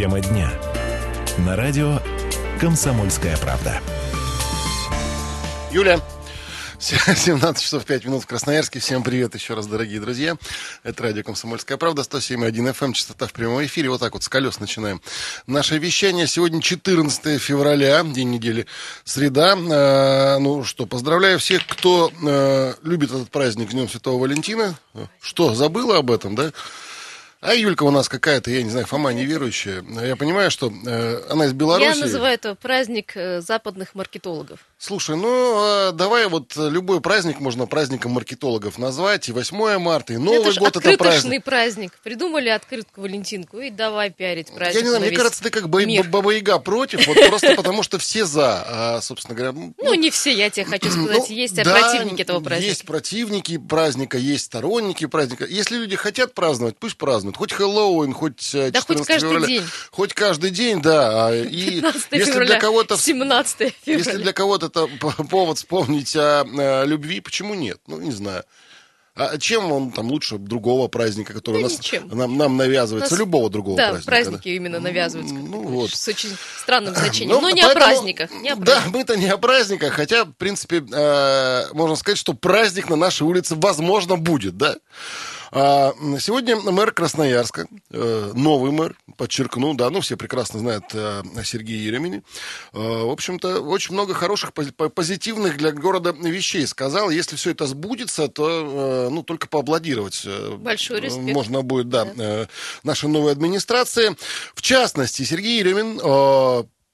Тема дня. На радио «Комсомольская правда». Юля, 17 часов 5 минут в Красноярске. Всем привет еще раз, дорогие друзья. Это радио «Комсомольская правда», 107.1 FM, эм, частота в прямом эфире. Вот так вот с колес начинаем. Наше вещание сегодня 14 февраля, день недели, среда. Э, ну что, поздравляю всех, кто э, любит этот праздник Днем Святого Валентина. Что, забыла об этом, да? А Юлька у нас какая-то, я не знаю, Фома неверующая. Я понимаю, что э, она из Беларуси. Я называю это праздник э, западных маркетологов. Слушай, ну э, давай вот любой праздник можно праздником маркетологов назвать. И 8 марта, и Новый это год это праздник. праздник. Придумали открытку Валентинку и давай пиарить праздник. Я не знаю, мне кажется, ты как Баба Яга против, вот просто потому что все за, а, собственно говоря. Ну, ну, не все, я тебе хочу сказать. Ну, есть противники этого праздника. Есть противники праздника, есть сторонники праздника. Если люди хотят праздновать, пусть празднуют празднуют. Хоть Хэллоуин, хоть 14 да хоть каждый февраля. День. Хоть каждый день, да. А, и если февраля, для кого-то 17 февраля. Если для кого-то это повод вспомнить о, о любви, почему нет? Ну, не знаю. А чем он там лучше другого праздника, который да нас, нам, нам навязывается, нас, любого другого да, праздника? праздники да? именно навязываются. Ну, вот. С очень странным значением. Ну, Но не поэтому, о праздниках. Не о праздниках. Да, мы-то не о праздниках, хотя, в принципе, э, можно сказать, что праздник на нашей улице, возможно, будет, да? А, сегодня мэр Красноярска, э, новый мэр, подчеркну, да, ну все прекрасно знают э, о Сергее Еремине. Э, в общем-то, очень много хороших, позитивных для города вещей сказал. Если все это сбудется, то, ну, только поаплодировать. Большой респект. Можно будет, да, да. нашей новой администрации. В частности, Сергей Еремин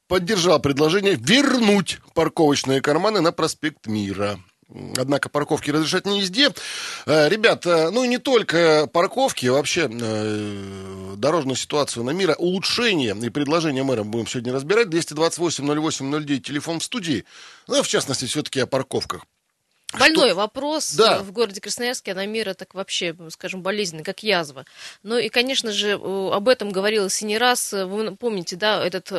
поддержал предложение вернуть парковочные карманы на проспект Мира. Однако парковки разрешать не везде. Э, ребята, ну и не только парковки, вообще э, дорожную ситуацию на мира, улучшение и предложение мэра будем сегодня разбирать. 228-08-09, телефон в студии. Ну, в частности, все-таки о парковках. Больной Что? вопрос да. в городе Красноярске, а на мира так вообще, скажем, болезненный, как язва. Ну и, конечно же, об этом говорилось и не раз. Вы помните, да, этот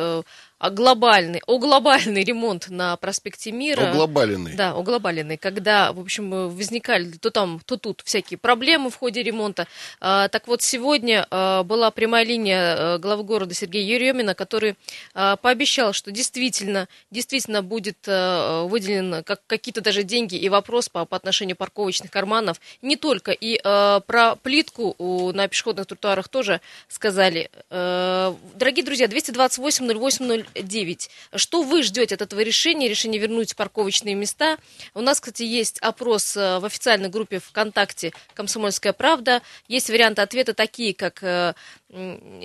а глобальный, о глобальный ремонт на проспекте Мира. О глобальный. Да, о глобальный. Когда, в общем, возникали то там, то тут всякие проблемы в ходе ремонта. А, так вот, сегодня а, была прямая линия а, главы города Сергея Еремина, который а, пообещал, что действительно, действительно будет а, выделен как, какие-то даже деньги и вопрос по, по отношению парковочных карманов. Не только. И а, про плитку у, на пешеходных тротуарах тоже сказали. А, дорогие друзья, 228 08 9. Что вы ждете от этого решения, решения вернуть парковочные места? У нас, кстати, есть опрос э, в официальной группе ВКонтакте «Комсомольская правда». Есть варианты ответа такие, как э,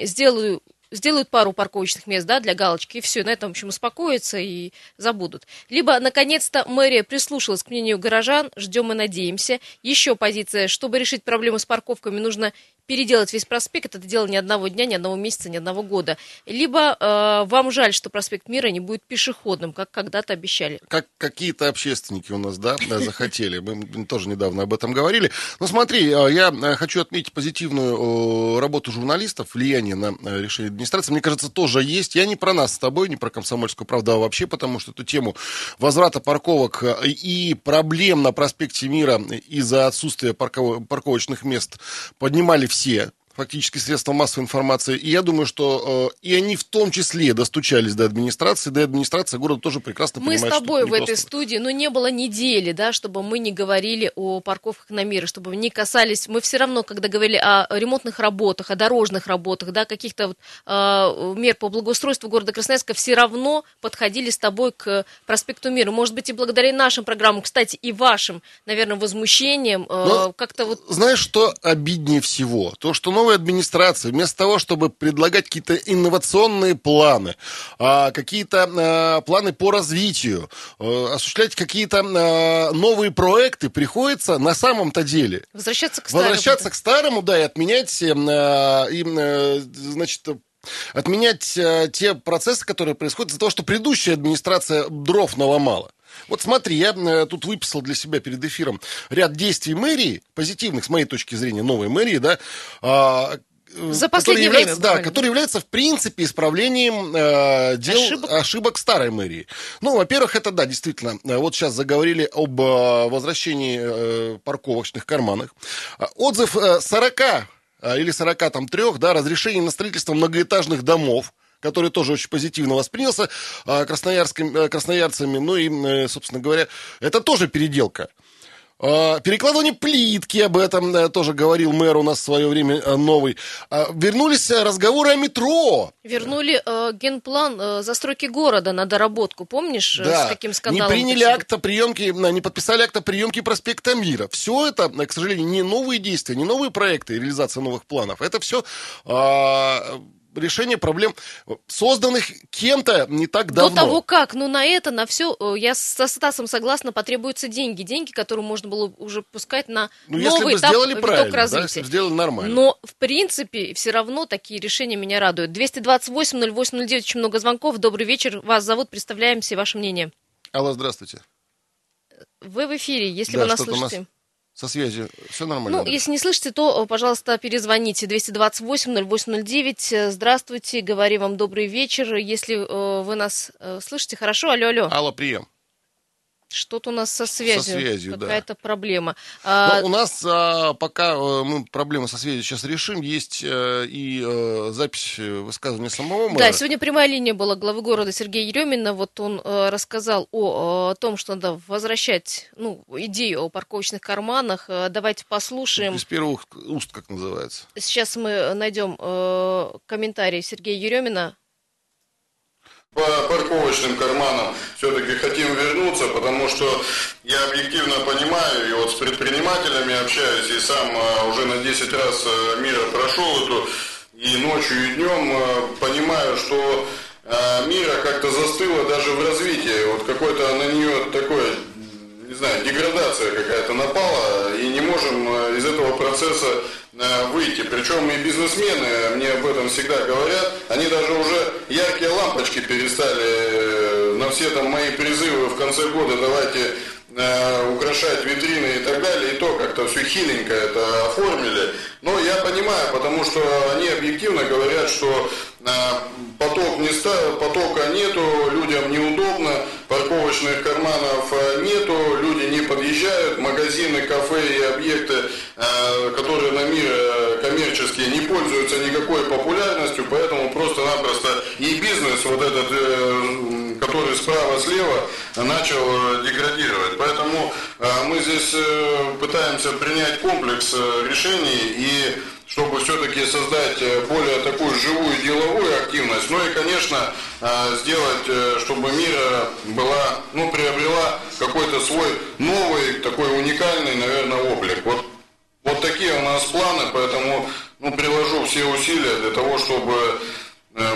«сделаю сделают пару парковочных мест, да, для галочки, и все, на этом, в общем, успокоятся и забудут. Либо, наконец-то, мэрия прислушалась к мнению горожан, ждем и надеемся. Еще позиция, чтобы решить проблему с парковками, нужно переделать весь проспект, это дело ни одного дня, ни одного месяца, ни одного года. Либо э, вам жаль, что проспект Мира не будет пешеходным, как когда-то обещали. Как какие-то общественники у нас, да, захотели. Мы тоже недавно об этом говорили. Но смотри, э, я э, хочу отметить позитивную работу журналистов, влияние на э, решение администрации. Мне кажется, тоже есть. Я не про нас с тобой, не про комсомольскую правду, а вообще потому, что эту тему возврата парковок и проблем на проспекте Мира из-за отсутствия парковочных мест поднимали все фактически средства массовой информации. И я думаю, что э, и они в том числе достучались до администрации, да и администрация города тоже прекрасно мы понимает, Мы с тобой в этой студии, но не было недели, да, чтобы мы не говорили о парковках на мире, чтобы не касались, мы все равно, когда говорили о ремонтных работах, о дорожных работах, да, каких-то вот, э, мер по благоустройству города Красноярска, все равно подходили с тобой к проспекту Мира. Может быть, и благодаря нашим программам, кстати, и вашим, наверное, возмущением, э, как-то вот... Знаешь, что обиднее всего? То, что новая администрация, вместо того, чтобы предлагать какие-то инновационные планы, а, какие-то а, планы по развитию, а, осуществлять какие-то новые проекты, приходится на самом-то деле возвращаться к старому. Возвращаться к старому, да, и отменять, и, э, значит, отменять э, те процессы, которые происходят из-за того, что предыдущая администрация дров наломала. Вот смотри, я э, тут выписал для себя перед эфиром ряд действий мэрии, позитивных, с моей точки зрения, новой мэрии, да, а, за последнее является, время. Да, который является, в принципе, исправлением э, дел, ошибок? ошибок старой мэрии. Ну, во-первых, это, да, действительно, э, вот сейчас заговорили об э, возвращении э, парковочных карманах. Отзыв э, 40 а, или 43, да, разрешение на строительство многоэтажных домов, который тоже очень позитивно воспринялся а, красноярским, э, красноярцами. Ну и, э, собственно говоря, это тоже переделка. А, перекладывание плитки, об этом э, тоже говорил мэр у нас в свое время новый. А, вернулись разговоры о метро. Вернули э, генплан э, застройки города на доработку, помнишь, да. с каким скандалом? Не приняли акта приемки, не подписали акта приемки проспекта Мира. Все это, к сожалению, не новые действия, не новые проекты, реализация новых планов. Это все решение проблем, созданных кем-то не так давно. До того как, ну на это, на все, э, я со Стасом согласна, потребуются деньги. Деньги, которые можно было уже пускать на ну, новый если бы сделали этап, правильно, развития. Да, если бы сделали нормально. Но, в принципе, все равно такие решения меня радуют. 228-08-09, очень много звонков. Добрый вечер, вас зовут, представляемся, ваше мнение. Алло, здравствуйте. Вы в эфире, если да, вы нас слышите. Нас со связью все нормально? Ну, если не слышите, то, пожалуйста, перезвоните 228-0809. Здравствуйте, говорю вам добрый вечер. Если э, вы нас э, слышите, хорошо, алло, алло. Алло, прием. Что-то у нас со связью. Со связью, Какая-то да. проблема. А... у нас а, пока а, мы проблемы со связью сейчас решим, есть а, и а, запись высказывания самого мэра. Да, сегодня прямая линия была главы города Сергея Еремина. Вот он а, рассказал о, о том, что надо возвращать ну, идею о парковочных карманах. А, давайте послушаем. Из первых уст, как называется. Сейчас мы найдем а, комментарий Сергея Еремина по парковочным карманам все-таки хотим вернуться, потому что я объективно понимаю, и вот с предпринимателями общаюсь, и сам а, уже на 10 раз а, мира прошел эту, и ночью, и днем а, понимаю, что мира как-то застыла даже в развитии. Вот какой-то на нее такой, не знаю, деградация какая-то напала, и не можем из этого процесса Э, выйти. Причем и бизнесмены мне об этом всегда говорят. Они даже уже яркие лампочки перестали э, на все там мои призывы в конце года давайте э, украшать витрины и так далее, и то как-то все хиленько это оформили. Но я понимаю, потому что они объективно говорят, что поток не ста, потока нету, людям неудобно, парковочных карманов нету, люди не подъезжают, магазины, кафе и объекты, которые на мире коммерческие, не пользуются никакой популярностью, поэтому просто-напросто и бизнес вот этот, который справа-слева, начал деградировать. Поэтому мы здесь пытаемся принять комплекс решений и чтобы все-таки создать э, более такую живую деловую активность, ну и, конечно, э, сделать, э, чтобы мира была, ну, приобрела какой-то свой новый, такой уникальный, наверное, облик. Вот, вот такие у нас планы, поэтому, ну, приложу все усилия для того, чтобы,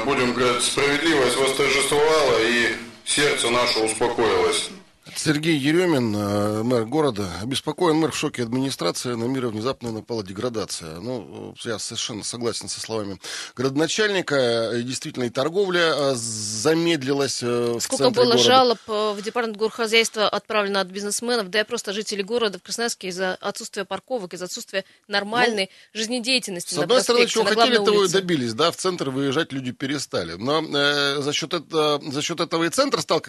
будем говорить, справедливость восторжествовала и сердце наше успокоилось. Сергей Еремин, э, мэр города, обеспокоен мэр в шоке администрации, на мира внезапно напала деградация. Ну, я совершенно согласен со словами градоначальника. Действительно, и торговля э, замедлилась э, в Сколько было города. жалоб в департамент горхозяйства отправлено от бизнесменов, да и просто жителей города в Красноярске из-за отсутствия парковок, из-за отсутствия нормальной ну, жизнедеятельности С одной стороны, чего хотели, того и добились. Да, в центр выезжать люди перестали. Но э, за, счет это, за счет этого и центр стал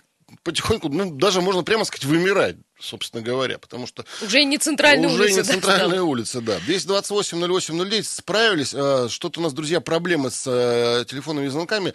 потихоньку, ну, даже можно прямо сказать, вымирать собственно говоря, потому что... Уже не центральная уже улица. Уже не центральная да, улица, да. 228-08-09 справились. А, что-то у нас, друзья, проблемы с а, телефонными звонками.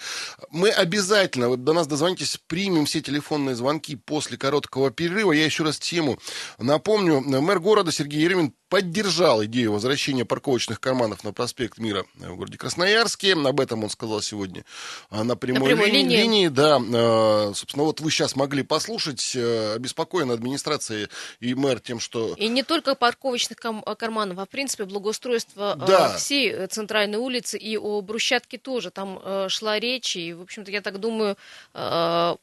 Мы обязательно, вот до нас дозвонитесь, примем все телефонные звонки после короткого перерыва. Я еще раз тему напомню. Мэр города Сергей Еремин поддержал идею возвращения парковочных карманов на проспект Мира в городе Красноярске. Об этом он сказал сегодня на прямой, на прямой линии. линии. Да, собственно, вот вы сейчас могли послушать. Обеспокоен администрация администрации и мэр тем, что... И не только парковочных карманов, а в принципе благоустройство э, да. всей э, центральной улицы и о брусчатке тоже. Там э, шла речь, и, в общем-то, я так думаю,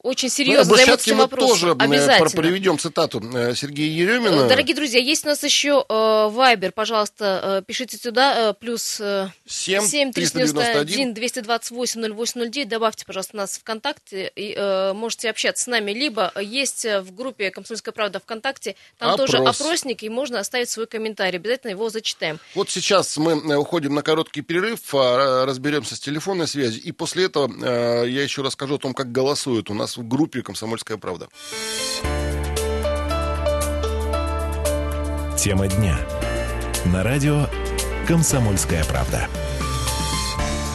очень серьезно ну, займутся этим вопросом. тоже Обязательно. проведем цитату Сергея Еремина. Дорогие друзья, есть у нас еще Вайбер, пожалуйста, пишите сюда, плюс 7, 7 391 228 0809, добавьте, пожалуйста, нас в ВКонтакте, и можете общаться с нами, либо есть в группе «Комсомольская правда» ВКонтакте, там Опрос. тоже опросник, и можно оставить свой комментарий. Обязательно его зачитаем. Вот сейчас мы э, уходим на короткий перерыв, а, разберемся с телефонной связью, и после этого э, я еще расскажу о том, как голосуют у нас в группе «Комсомольская правда». Тема дня. На радио «Комсомольская правда».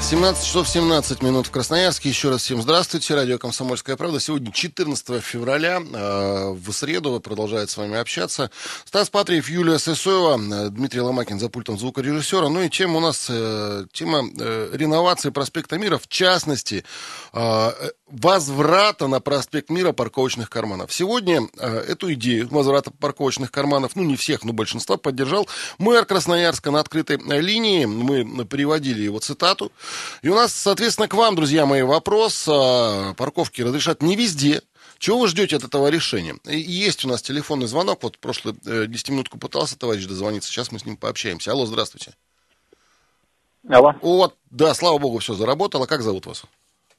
17 часов 17 минут в Красноярске. Еще раз всем здравствуйте. Радио «Комсомольская правда». Сегодня 14 февраля. Э, в среду продолжает с вами общаться. Стас Патриев, Юлия Сысоева, э, Дмитрий Ломакин за пультом звукорежиссера. Ну и тема у нас, э, тема реновации проспекта Мира, в частности, возврата на проспект Мира парковочных карманов. Сегодня эту идею возврата парковочных карманов, ну не всех, но большинства, поддержал мэр Красноярска на открытой линии. Мы приводили его цитату. И у нас, соответственно, к вам, друзья мои, вопрос. А, парковки разрешат не везде. Чего вы ждете от этого решения? есть у нас телефонный звонок. Вот прошлую 10 э, минутку пытался товарищ дозвониться. Сейчас мы с ним пообщаемся. Алло, здравствуйте. Алло. Вот, да, слава богу, все заработало. Как зовут вас?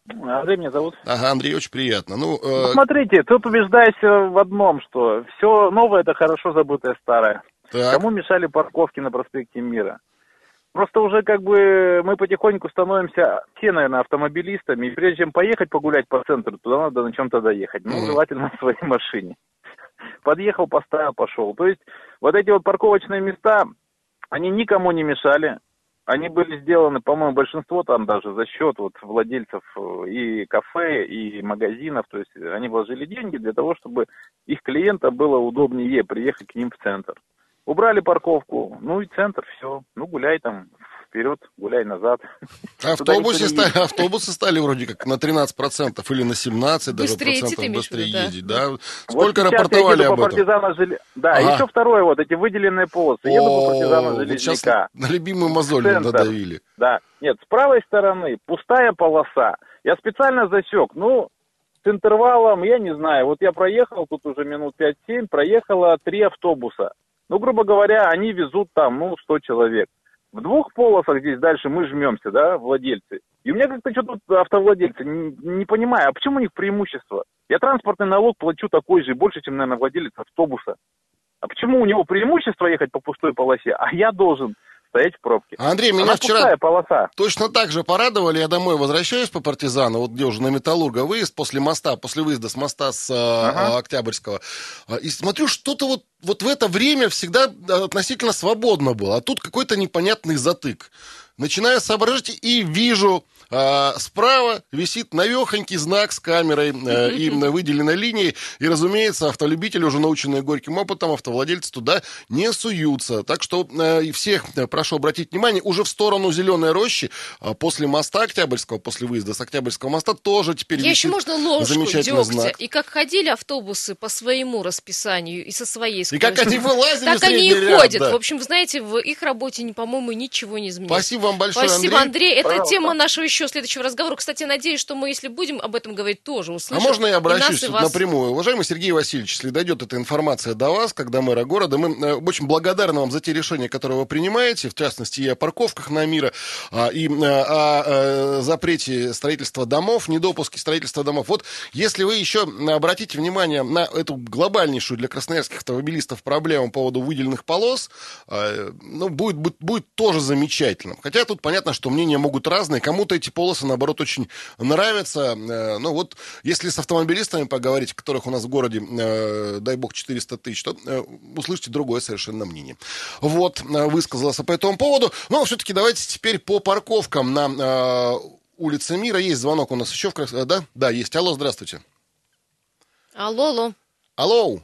Андрей меня зовут. Ага, Андрей, очень приятно. Ну, э... ну смотрите, тут убеждаюсь в одном, что все новое это хорошо забытое старое. Так. Кому мешали парковки на проспекте Мира? Просто уже как бы мы потихоньку становимся все, наверное, автомобилистами. И прежде чем поехать погулять по центру, туда надо на чем-то доехать. Ну, желательно на своей машине. Подъехал, поставил, пошел. То есть вот эти вот парковочные места, они никому не мешали. Они были сделаны, по-моему, большинство там даже за счет вот владельцев э, и кафе, и магазинов. То есть они вложили деньги для того, чтобы их клиентам было удобнее приехать к ним в центр. Убрали парковку, ну и центр, все. Ну, гуляй там вперед, гуляй назад. Автобусы, стали, автобусы стали вроде как на 13% или на 17% даже быстрее процентов быстрее да. ездить. Да? Сколько вот рапортовали об этом? Партизана жел... Да, ага. еще второе, вот эти выделенные полосы. Еду по партизана Железняка. Вот на любимую мозоль надавили. Да, нет, с правой стороны пустая полоса. Я специально засек, ну, с интервалом, я не знаю, вот я проехал, тут уже минут 5-7, проехало три автобуса. Ну, грубо говоря, они везут там, ну, 100 человек. В двух полосах здесь дальше мы жмемся, да, владельцы. И у меня как-то что-то автовладельцы, не, не понимаю, а почему у них преимущество? Я транспортный налог плачу такой же, больше, чем, наверное, владелец автобуса. А почему у него преимущество ехать по пустой полосе, а я должен стоять в пробке. Андрей, меня Она вчера полоса. точно так же порадовали. Я домой возвращаюсь по партизану, вот где уже на Металлурга выезд после моста, после выезда с моста с а, ага. Октябрьского. А, и смотрю, что-то вот, вот в это время всегда относительно свободно было. А тут какой-то непонятный затык. Начинаю соображать и вижу а, справа висит навехонький знак с камерой а, и выделенной линией. И, разумеется, автолюбители, уже наученные горьким опытом, автовладельцы туда не суются. Так что а, и всех прошу обратить внимание, уже в сторону Зеленой рощи, а, после моста Октябрьского, после выезда с Октябрьского моста, тоже теперь Я еще можно ложку дегтя. знак. И как ходили автобусы по своему расписанию и со своей скоростью. И как они вылазили Так они и ряд, ходят. Да. В общем, знаете, в их работе, по-моему, ничего не изменилось. Спасибо вам большое, Спасибо, Андрей. Андрей. Это Пожалуйста. тема нашего еще следующего разговора. Кстати, надеюсь, что мы, если будем об этом говорить, тоже услышим. А можно я обращусь и нас, и вас... напрямую? Уважаемый Сергей Васильевич, если дойдет эта информация до вас, когда мэра города, мы э, очень благодарны вам за те решения, которые вы принимаете, в частности, и о парковках на мира, а, и э, о э, запрете строительства домов, недопуске строительства домов. Вот если вы еще обратите внимание на эту глобальнейшую для красноярских автомобилистов проблему по поводу выделенных полос, ну, будет, будет, будет тоже замечательно. Хотя тут понятно, что мнения могут разные. Кому-то эти полосы, наоборот, очень нравятся. Э, ну вот, если с автомобилистами поговорить, которых у нас в городе, э, дай бог, 400 тысяч, то э, услышите другое совершенно мнение. Вот, высказался по этому поводу. Но все-таки давайте теперь по парковкам на улице Мира. Есть звонок у нас еще в Крас... Да? Да, есть. Алло, здравствуйте. Алло, алло. Алло.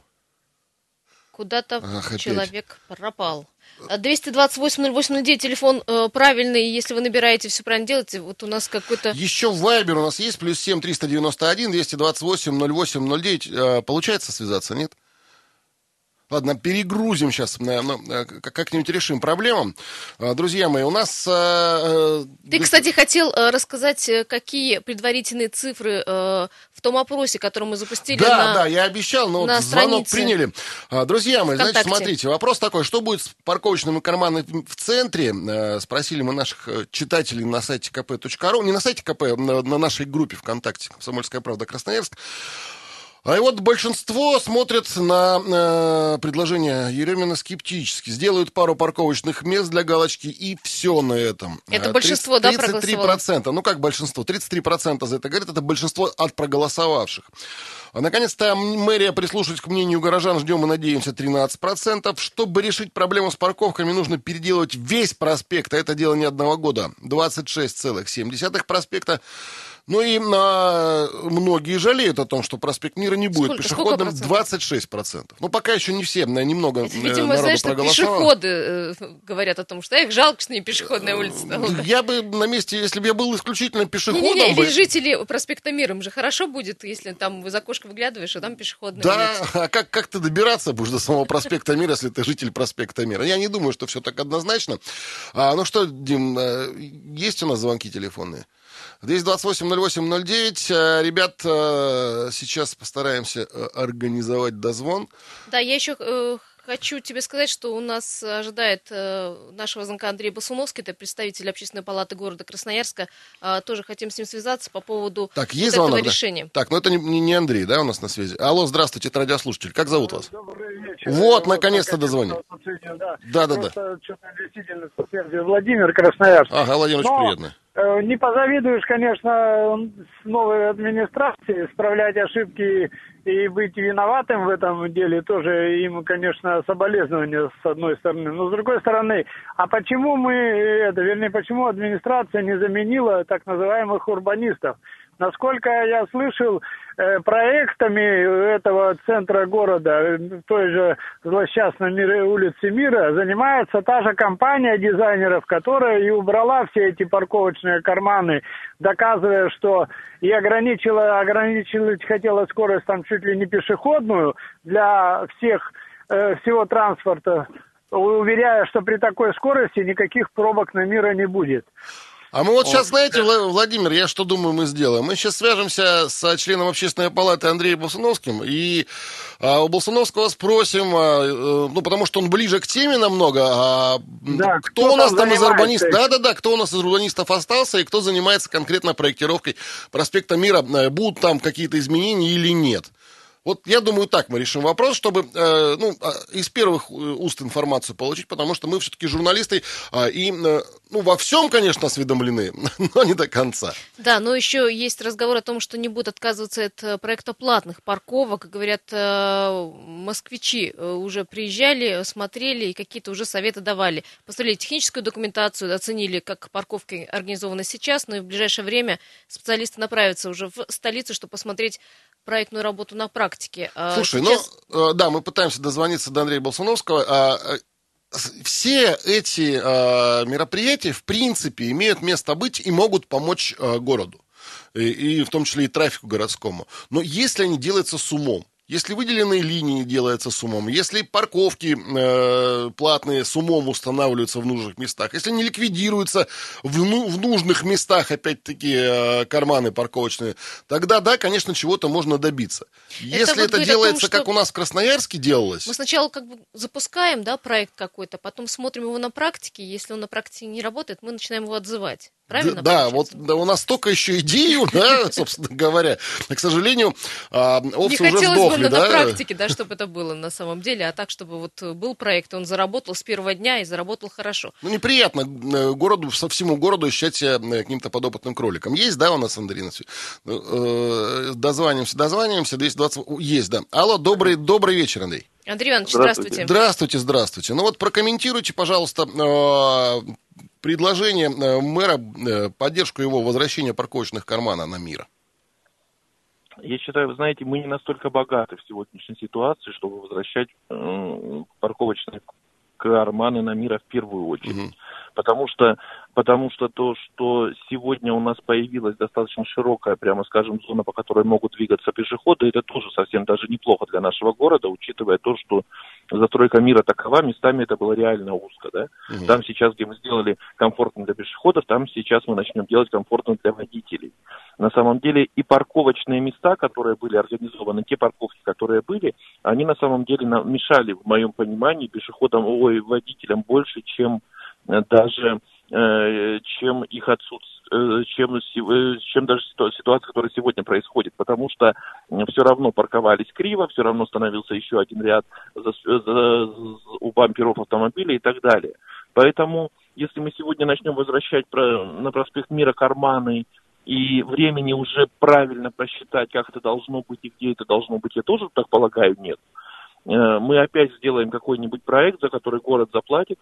Куда-то человек пропал. 228-08-09, телефон э, правильный, если вы набираете, все правильно делаете, вот у нас какой-то... Еще Вайбер у нас есть, плюс 7 391 228 08 09, э, получается связаться, нет? Ладно, перегрузим сейчас, ну, как-нибудь решим проблему. А, друзья мои, у нас... А, Ты, кстати, хотел рассказать, какие предварительные цифры в том опросе, который мы запустили Да, на, да, я обещал, но вот звонок приняли. Друзья мои, значит, смотрите, вопрос такой, что будет с парковочными карманами в центре? Спросили мы наших читателей на сайте kp.ru, не на сайте КП, на нашей группе ВКонтакте «Комсомольская правда Красноярск». А вот большинство смотрят на э, предложение Еремина скептически. Сделают пару парковочных мест для галочки и все на этом. Это 30, э, большинство, 33%, да, проголосовало? Ну как большинство? 33% за это говорит. Это большинство от проголосовавших. А наконец-то мэрия прислушивается к мнению горожан. Ждем и надеемся 13%. Чтобы решить проблему с парковками, нужно переделывать весь проспект. А это дело не одного года. 26,7 проспекта. Ну и на... многие жалеют о том, что проспект Мира не будет Сколько? пешеходным. Сколько 26%. Ну, пока еще не все, немного Это, Видимо, знаешь, проголосовало. пешеходы э, говорят о том, что их жалко, что не пешеходная улица стала. Я бы на месте, если бы я был исключительно пешеходом... Не, не, бы... или жители проспекта Мира, им же хорошо будет, если там из окошка выглядываешь, а там пешеходная Да, улица. а как, как ты добираться будешь до самого проспекта Мира, если ты житель проспекта Мира? Я не думаю, что все так однозначно. А, ну что, Дим, э, есть у нас звонки телефонные? 228-08-09. Э, ребят, э, сейчас постараемся э, организовать дозвон. Да, я еще хочу тебе сказать, что у нас ожидает нашего звонка Андрей Басуновский, это представитель общественной палаты города Красноярска. Тоже хотим с ним связаться по поводу так, есть вот звонок, этого да? решения. Так, ну это не, не Андрей, да, у нас на связи. Алло, здравствуйте, это радиослушатель. Как зовут вас? Добрый вечер. Вот, наконец-то дозвонил. Да, да, да. Что-то действительно Владимир Красноярск. Ага, Владимир, очень приятно. Э, не позавидуешь, конечно, новой администрации справлять ошибки и быть виноватым в этом деле тоже им, конечно, соболезнования с одной стороны. Но с другой стороны, а почему мы это, вернее, почему администрация не заменила так называемых урбанистов? Насколько я слышал, э, проектами этого центра города, той же злосчастной улице Мира, занимается та же компания дизайнеров, которая и убрала все эти парковочные карманы, доказывая, что и ограничила, ограничила, хотела скорость там чуть ли не пешеходную для всех, э, всего транспорта, уверяя, что при такой скорости никаких пробок на Мира не будет. А мы вот сейчас, знаете, Владимир, я что думаю, мы сделаем? Мы сейчас свяжемся с членом общественной палаты Андреем Болсуновским, и а, у Болсуновского спросим, а, э, ну, потому что он ближе к теме намного, а, да, кто, кто у нас там из урбанистов? Да-да-да, кто у нас из урбанистов остался, и кто занимается конкретно проектировкой проспекта Мира, э, будут там какие-то изменения или нет. Вот я думаю, так мы решим вопрос, чтобы э, ну, а, из первых э, уст информацию получить, потому что мы все-таки журналисты э, и э, ну, во всем, конечно, осведомлены, но не до конца. Да, но еще есть разговор о том, что не будут отказываться от э, проекта платных парковок. Говорят, э, москвичи э, уже приезжали, смотрели и какие-то уже советы давали. Посмотрели техническую документацию, оценили, как парковки организованы сейчас, но и в ближайшее время специалисты направятся уже в столицу, чтобы посмотреть проектную работу на практике. А Слушай, Сейчас... ну, э, да, мы пытаемся дозвониться до Андрея Болсуновского. А, э, все эти а, мероприятия, в принципе, имеют место быть и могут помочь городу. И, и в том числе и трафику городскому. Но если они делаются с умом, если выделенные линии делаются с умом, если парковки э, платные с умом устанавливаются в нужных местах, если не ликвидируются в, ну, в нужных местах, опять-таки, э, карманы парковочные, тогда, да, конечно, чего-то можно добиться. Это если вот это делается, том, как у нас в Красноярске делалось... Мы сначала как бы запускаем, да, проект какой-то, потом смотрим его на практике, если он на практике не работает, мы начинаем его отзывать. Правильно? Да, вот да, у нас столько еще идей, да, собственно говоря. К сожалению, а, овцы уже сдохли, да? на практике, да, чтобы это было на самом деле, а так, чтобы вот был проект, он заработал с первого дня и заработал хорошо. Ну, неприятно э, городу, со всему городу ощущать себя э, каким-то подопытным кроликом. Есть, да, у нас, Андрей э, Дозваниваемся, дозваниваемся, 220... Есть, да. Алло, добрый, добрый вечер, Андрей. Андрей Иванович, здравствуйте. Здравствуйте, здравствуйте. Ну вот прокомментируйте, пожалуйста, предложение э, мэра, э, поддержку его возвращения парковочных кармана на мир? Я считаю, вы знаете, мы не настолько богаты в сегодняшней ситуации, чтобы возвращать э, парковочные карманы на мира в первую очередь. Угу. Потому что потому что то, что сегодня у нас появилась достаточно широкая, прямо скажем, зона, по которой могут двигаться пешеходы, это тоже совсем даже неплохо для нашего города, учитывая то, что застройка мира такова, местами это было реально узко, да. Угу. Там сейчас, где мы сделали комфортно для пешеходов, там сейчас мы начнем делать комфортно для водителей. На самом деле и парковочные места, которые были организованы, те парковки, которые были, они на самом деле мешали, в моем понимании, пешеходам, ой, водителям больше, чем даже Э, чем их отсутствие. э, чем, э, чем даже ситуация, которая сегодня происходит, потому что все равно парковались криво, все равно становился еще один ряд за, за, у бамперов автомобилей и так далее. Поэтому, если мы сегодня начнем возвращать про, на проспект Мира карманы и времени уже правильно просчитать, как это должно быть и где это должно быть, я тоже так полагаю, нет. Мы опять сделаем какой-нибудь проект, за который город заплатит,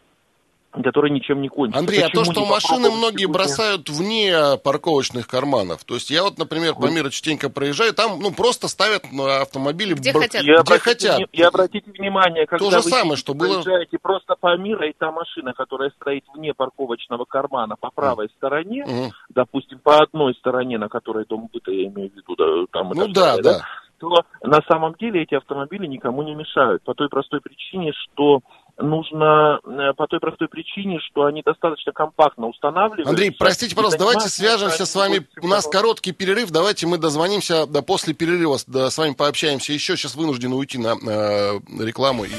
который ничем не кончится. Андрей, Почему а то, что машины многие сегодня? бросают вне парковочных карманов, то есть я вот, например, по миру частенько проезжаю, там ну просто ставят на автомобили где бр... хотят. И где хотят. И обратите внимание, когда то же вы самое, что было... проезжаете просто по миру, и та машина, которая стоит вне парковочного кармана по правой mm. стороне, mm. допустим, по одной стороне, на которой дом быта, я имею в виду, да, там ну да, да, да, то на самом деле эти автомобили никому не мешают, по той простой причине, что нужно э, по той простой причине, что они достаточно компактно устанавливаются. Андрей, простите, пожалуйста, давайте свяжемся с вами. У нас короткий перерыв. Давайте мы дозвонимся да, после перерыва, да, с вами пообщаемся еще. Сейчас вынуждены уйти на э, рекламу. И...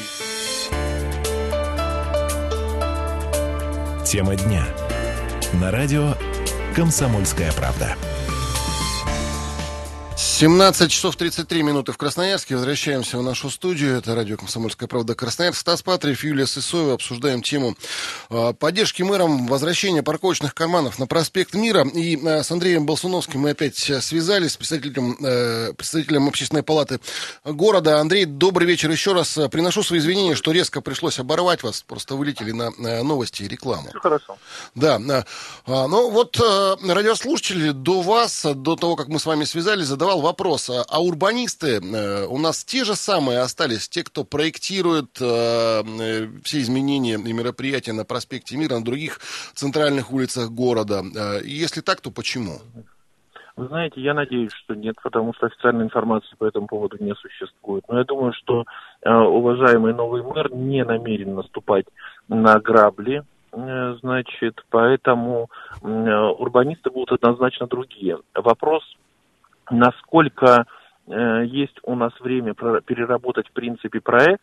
Тема дня. На радио «Комсомольская правда». 17 часов 33 минуты в Красноярске. Возвращаемся в нашу студию. Это радио «Комсомольская правда» Красноярск. Стас Патриев, Юлия Сысоева. Обсуждаем тему э, поддержки мэром возвращения парковочных карманов на проспект Мира. И э, с Андреем Болсуновским мы опять связались с представителем, э, представителем общественной палаты города. Андрей, добрый вечер еще раз. Приношу свои извинения, что резко пришлось оборвать вас. Просто вылетели на новости и рекламу. Все хорошо. Да. Ну вот радиослушатели до вас, до того, как мы с вами связались, задавал вопрос вопрос. А, а урбанисты э, у нас те же самые остались, те, кто проектирует э, э, все изменения и мероприятия на проспекте Мира, на других центральных улицах города? Если так, то почему? Вы знаете, я надеюсь, что нет, потому что официальной информации по этому поводу не существует. Но я думаю, что уважаемый новый мэр не намерен наступать на грабли, значит, поэтому урбанисты будут однозначно другие. Вопрос насколько э, есть у нас время переработать в принципе проект,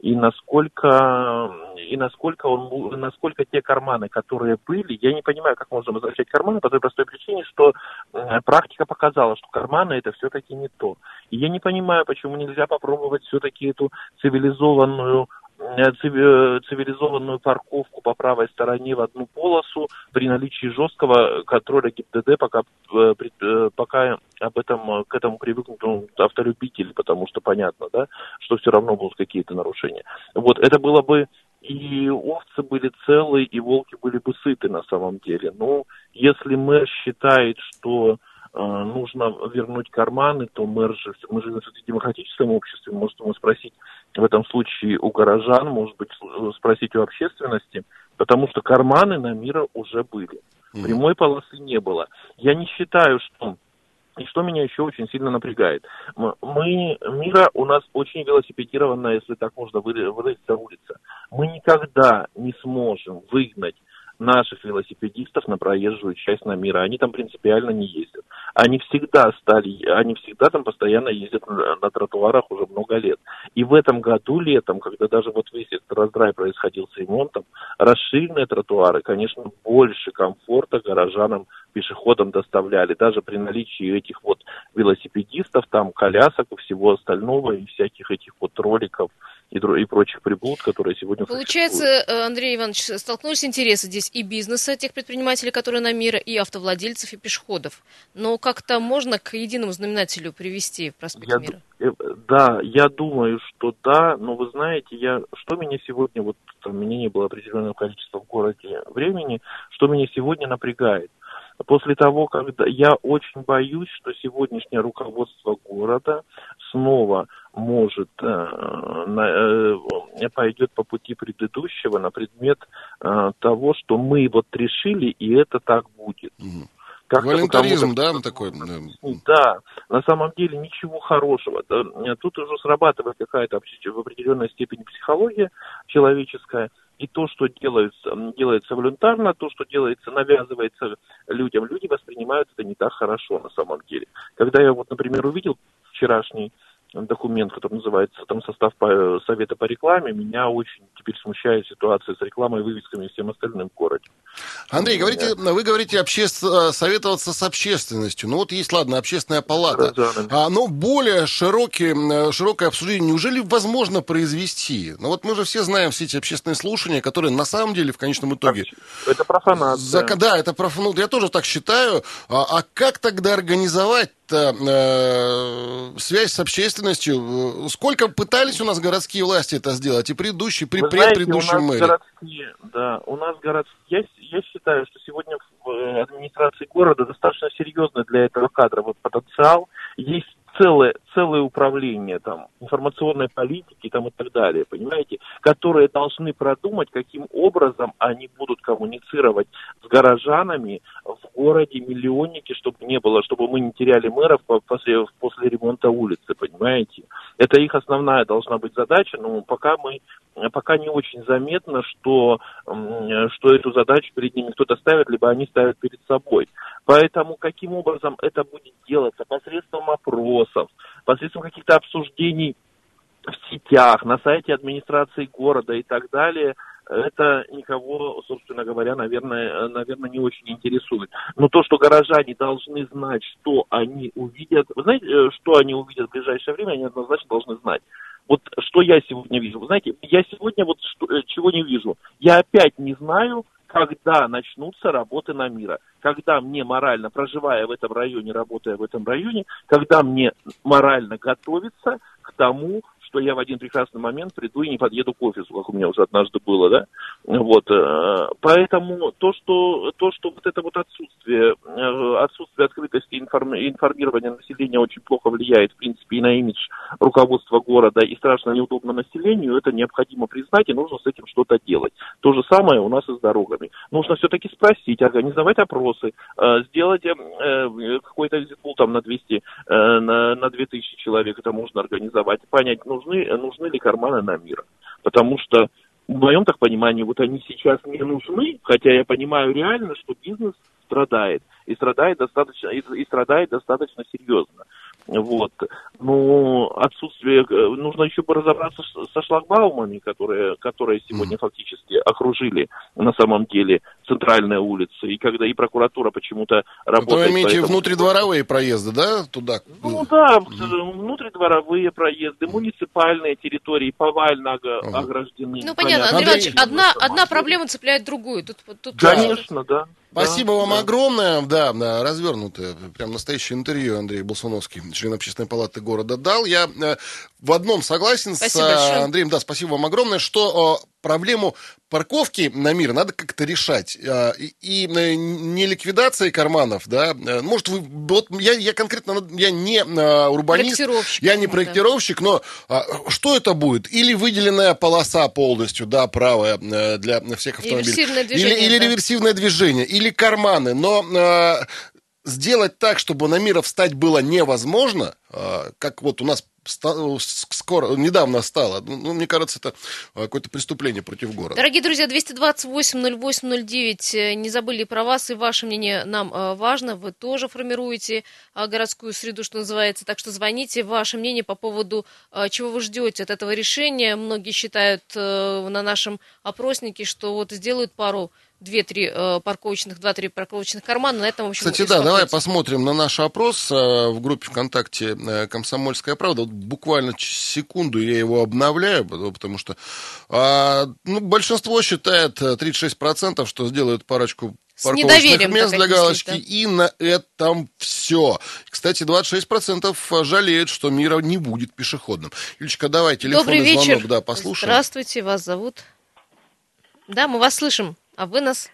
и насколько и насколько он насколько те карманы, которые были, я не понимаю, как можно возвращать карманы по той простой причине, что э, практика показала, что карманы это все-таки не то. И я не понимаю, почему нельзя попробовать все-таки эту цивилизованную цивилизованную парковку по правой стороне в одну полосу при наличии жесткого контроля ГИБДД, пока, э, э, пока об этом, к этому привыкнут ну, автолюбители, потому что понятно, да, что все равно будут какие-то нарушения. Вот, это было бы и овцы были целы, и волки были бы сыты на самом деле. Но если мэр считает, что э, нужно вернуть карманы, то мэр же, мы живем в демократическом обществе, может ему спросить, в этом случае у горожан, может быть, спросить у общественности, потому что карманы на мира уже были. Прямой полосы не было. Я не считаю, что и что меня еще очень сильно напрягает. Мы, мира у нас очень велосипедированная, если так можно выразиться, улица. Мы никогда не сможем выгнать наших велосипедистов на проезжую часть на мира. Они там принципиально не ездят. Они всегда стали, они всегда там постоянно ездят на, на тротуарах уже много лет. И в этом году летом, когда даже вот весь этот раздрай происходил с ремонтом, расширенные тротуары, конечно, больше комфорта горожанам, пешеходам доставляли. Даже при наличии этих вот велосипедистов, там колясок и всего остального, и всяких этих вот роликов, и, и прочих приблуд, которые сегодня Получается, существуют. Э, Андрей Иванович, столкнулись интересы здесь и бизнеса, тех предпринимателей, которые на мира, и автовладельцев, и пешеходов. Но как-то можно к единому знаменателю привести проспект я, мира? Э, да, я думаю, что да, но вы знаете, я, что меня сегодня, вот там, меня не было определенного количества в городе времени, что меня сегодня напрягает. После того, когда я очень боюсь, что сегодняшнее руководство города снова может э, э, пойдет по пути предыдущего на предмет э, того, что мы вот решили, и это так будет. Угу. Как Волонтаризм, да, такой? Да. да, на самом деле ничего хорошего. Тут уже срабатывает какая-то в определенной степени психология человеческая, и то, что делается, делается волонтарно, то, что делается, навязывается людям, люди воспринимают это не так хорошо на самом деле. Когда я вот, например, увидел вчерашний документ, который называется там состав по, совета по рекламе, меня очень теперь смущает ситуация с рекламой, вывесками и всем остальным в городе. Андрей, говорите, вы говорите обще... Э, советоваться с общественностью. Ну вот есть, ладно, общественная палата. А, но более широкие, э, широкое обсуждение неужели возможно произвести? Ну вот мы же все знаем все эти общественные слушания, которые на самом деле в конечном итоге... Это профанация. За... Да, это профанация. Ну, я тоже так считаю. А, а как тогда организовать э, связь с общественностью. Сколько пытались у нас городские власти это сделать, и предыдущие, при предыдущем мэре? Городские, да, у нас городские, я, я считаю, что сегодня в э, администрации города достаточно серьезный для этого кадровый потенциал. Есть целое, целое управление там, информационной политики там, и так далее, понимаете, которые должны продумать, каким образом они будут коммуницировать с горожанами городе миллионники, чтобы не было, чтобы мы не теряли мэров после, после ремонта улицы, понимаете. Это их основная должна быть задача, но пока мы пока не очень заметно, что, что эту задачу перед ними кто-то ставит, либо они ставят перед собой. Поэтому каким образом это будет делаться? Посредством опросов, посредством каких-то обсуждений в сетях, на сайте администрации города и так далее, это никого, собственно говоря, наверное, наверное, не очень интересует. Но то, что горожане должны знать, что они увидят, вы знаете, э, что они увидят в ближайшее время, они однозначно должны знать. Вот что я сегодня вижу. Вы знаете, я сегодня вот что, э, чего не вижу. Я опять не знаю, когда начнутся работы на мира. Когда мне морально, проживая в этом районе, работая в этом районе, когда мне морально готовиться к тому, что я в один прекрасный момент приду и не подъеду к офису, как у меня уже однажды было, да. Вот, э, поэтому то, что, то, что вот это вот отсутствие, э, отсутствие открытости информирования населения очень плохо влияет, в принципе, и на имидж руководства города, и страшно неудобно населению, это необходимо признать, и нужно с этим что-то делать. То же самое у нас и с дорогами. Нужно все-таки спросить, организовать опросы, э, сделать какой-то визитпул там на 200, на, на 2000 человек, это можно организовать, понять, ну, нужны, нужны ли карманы на мир. Потому что, в моем так понимании, вот они сейчас не нужны, хотя я понимаю реально, что бизнес страдает. И страдает достаточно, и, и страдает достаточно серьезно. Вот. Ну, отсутствие... Э, нужно еще бы разобраться со шлагбаумами, которые, которые сегодня mm. фактически окружили на самом деле центральные улицы. И когда и прокуратура почему-то работает... Вы имеете поэтому... внутридворовые проезды, да, туда? Ну да, mm. внутридворовые проезды, муниципальные территории повально mm. ограждены. Ну понятно, Андрей Иванович, одна, одна проблема цепляет другую. Тут, тут Конечно, да. Спасибо да, вам да. огромное. Да, развернутое, прям настоящее интервью Андрей Болсуновский, член общественной палаты города, дал. Я э, в одном согласен спасибо с большое. Андреем. Да, спасибо вам огромное, что проблему парковки на мир надо как-то решать. А, и, и э, не ликвидацией карманов, да. Э, может, вы, вот я, я конкретно, я не урбанист, я не проектировщик, но а, что это будет? Или выделенная полоса полностью, да, правая э, для всех автомобилей. Реверсивное движение, или, или да. реверсивное движение, или карманы. Но сделать так, чтобы на мира встать было невозможно, как вот у нас скоро, недавно стало. Ну, ну, мне кажется, это а, какое-то преступление против города. Дорогие друзья, 228-08-09, э, не забыли про вас, и ваше мнение нам э, важно. Вы тоже формируете а, городскую среду, что называется. Так что звоните, ваше мнение по поводу, э, чего вы ждете от этого решения. Многие считают на нашем опроснике, что вот сделают пару две-три э, парковочных, два-три парковочных кармана. На этом, в общем, Кстати, да, давай посмотрим на наш опрос э, в группе ВКонтакте э, «Комсомольская правда». Вот буквально секунду я его обновляю, потому что э, ну, большинство считает, 36%, э, что сделают парочку парковочных мест для галочки, да? и на этом все. Кстати, 26% жалеют, что мира не будет пешеходным. Ильичка, давай телефонный Добрый звонок вечер. да, послушаем. Здравствуйте, вас зовут? Да, мы вас слышим. А вы нас...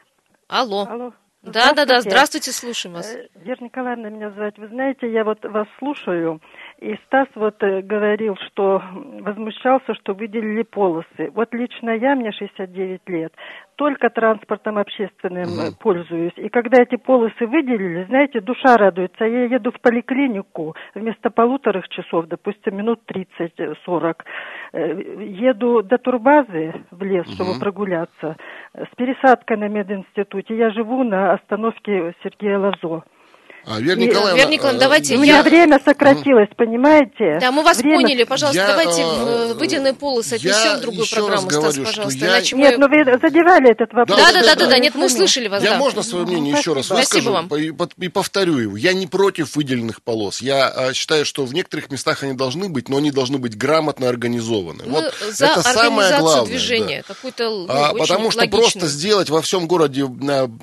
Алло. Алло. Да, да, да, здравствуйте, слушаем вас. Э, Вера Николаевна меня зовут. Вы знаете, я вот вас слушаю, и Стас вот э, говорил, что возмущался, что выделили полосы. Вот лично я, мне 69 лет, только транспортом общественным угу. пользуюсь. И когда эти полосы выделили, знаете, душа радуется. Я еду в поликлинику вместо полутора часов, допустим, минут 30-40. Еду до турбазы в лес, угу. чтобы прогуляться, с пересадкой на мединституте. Я живу на остановке Сергея Лазо. А, Вера Николаевна, Вера Николаевна, давайте У меня время сократилось, понимаете? Да, мы вас время... поняли. Пожалуйста, Я, давайте э, в выделенные полосы я отнесем в другую еще программу, раз говорю, Стас, что пожалуйста. я- Иначе мы... Нет, ну вы задевали этот вопрос. Да, да, да, да, да, да. да, нет, мы услышали вас, Я да. можно свое мнение Ну, еще раз выскажу вам. и, повторю его. Я не против выделенных полос. Я а, считаю, что в некоторых местах они должны быть, но они должны быть грамотно организованы. Мы вот за это самое главное. движения. Какую-то ну, А, потому что логичную. просто сделать во всем городе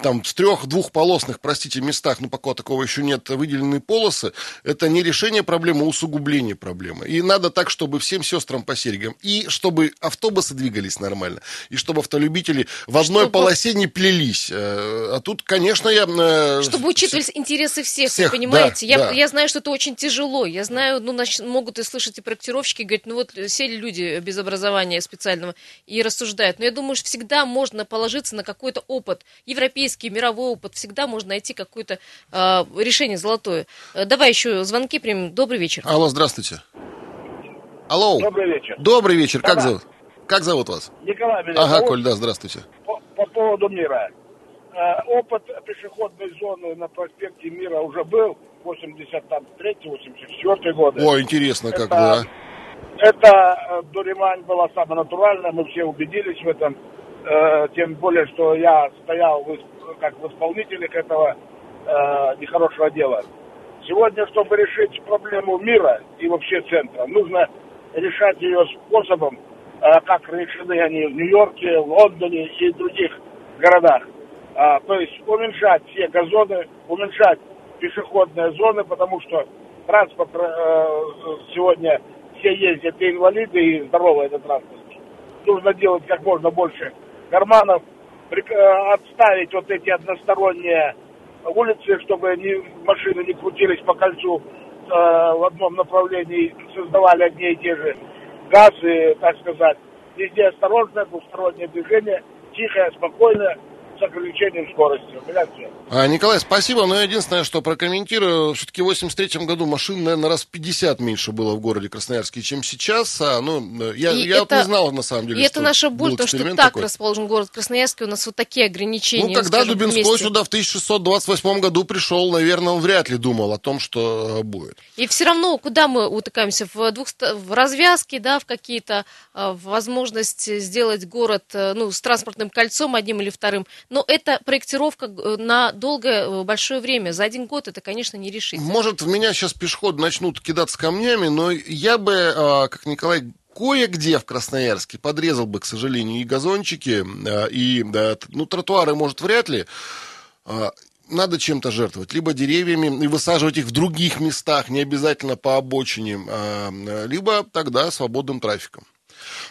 там в трех двухполосных, простите, местах, ну пока такого еще нет, выделенные полосы, это не решение проблемы, а усугубление проблемы. И надо так, чтобы всем сестрам по серьгам, и чтобы автобусы двигались нормально, и чтобы автолюбители в одной Чтобы- полосе не плелись. Э, А тут, конечно, я... э, Чтобы учитывались интересы всех, Всех, вы понимаете? да, я, да. я знаю, что это очень тяжело. Я знаю, ну, нач- могут и слышать и проектировщики, говорят, ну вот сели люди без образования специального и рассуждают. Но я думаю, что всегда можно положиться на какой-то опыт, европейский, мировой опыт. Всегда можно найти какое-то э, решение золотое. Э, давай еще звонки примем. Добрый вечер. Алло, здравствуйте. Алло. Добрый вечер. Добрый вечер. Как зовут? Как зовут вас? Николай меня Ага, зовут. Коль, да, здравствуйте. по, по поводу мира. Э, опыт пешеходной зоны на проспекте Мира уже был 83-84 годы. О, интересно, как, Это- да. Это э, Дуримань была самая натуральная, мы все убедились в этом. Э, тем более, что я стоял в как в исполнителях этого э, нехорошего дела. Сегодня, чтобы решить проблему мира и вообще центра, нужно решать ее способом, э, как решены они в Нью-Йорке, Лондоне и других городах. А, то есть уменьшать все газоны, уменьшать пешеходные зоны, потому что транспорт э, сегодня все ездят, и инвалиды, и здоровый этот транспорт. Нужно делать как можно больше карманов, э, отставить вот эти односторонние улицы, чтобы ни- машины не крутились по кольцу э, в одном направлении, создавали одни и те же газы, так сказать. Везде осторожное, двустороннее движение, тихое, спокойное, с ограничением скорости. У меня все. А, Николай, спасибо, но единственное, что прокомментирую, все-таки в 83 году машин, наверное, раз в 50 меньше было в городе Красноярске, чем сейчас. А, ну, я, И я вот это- не знал, на самом деле, И это наша боль, то, что так такой. расположен город Красноярск, и у нас вот такие ограничения. Ну, когда скажем, Дубинской вместе. сюда в 1628 году пришел, наверное, он вряд ли думал о том, что э, будет. И все равно, куда мы утыкаемся? В, двух, в развязки, да, в какие-то э, в возможность сделать город э, ну, с транспортным кольцом одним или вторым. Но это проектировка э, на долгое, э, большое время. За один год это, конечно, не решить. Может, в меня сейчас пешеходы начнут кидаться камнями, но я бы, э, как Николай, кое-где в Красноярске подрезал бы, к сожалению, и газончики, э, и ну, тротуары, может, вряд ли. Э, Надо чем-то жертвовать, либо деревьями и высаживать их в других местах, не обязательно по обочине, а, либо тогда свободным трафиком.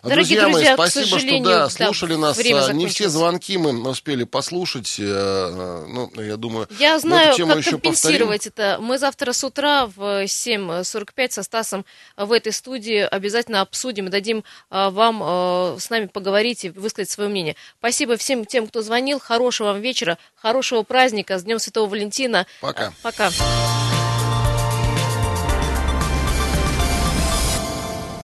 А, Дорогие друзья, друзья, мои, спасибо, что да, да, слушали нас. А, Не все звонки мы успели послушать. э, э, Ну, я думаю, Я мы знаю, как еще компенсировать это. Мы завтра с утра в 7.45 со Стасом в этой студии обязательно обсудим и дадим а, вам с нами поговорить и высказать свое мнение. Спасибо всем тем, кто звонил. Хорошего вам вечера, хорошего праздника. С Днем Святого Валентина. Пока. Пока.